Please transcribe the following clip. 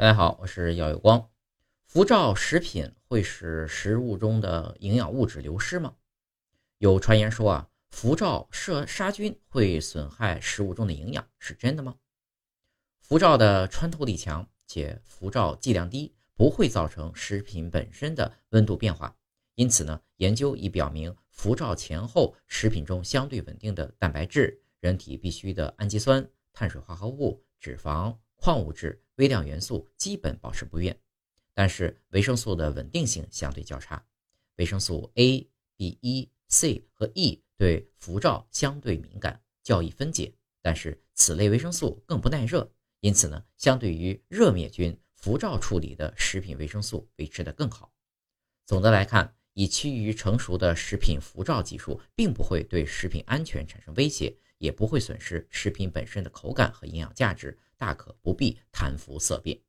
大家好，我是耀有光。辐照食品会使食物中的营养物质流失吗？有传言说啊，辐照射杀菌会损害食物中的营养，是真的吗？辐照的穿透力强，且辐照剂量低，不会造成食品本身的温度变化。因此呢，研究已表明，辐照前后食品中相对稳定的蛋白质、人体必需的氨基酸、碳水化合物、脂肪。矿物质、微量元素基本保持不变，但是维生素的稳定性相对较差。维生素 A、B、E、C 和 E 对辐照相对敏感，较易分解。但是此类维生素更不耐热，因此呢，相对于热灭菌、辐照处理的食品维生素维持的更好。总的来看，已趋于成熟的食品辐照技术并不会对食品安全产生威胁，也不会损失食品本身的口感和营养价值。大可不必谈服色变。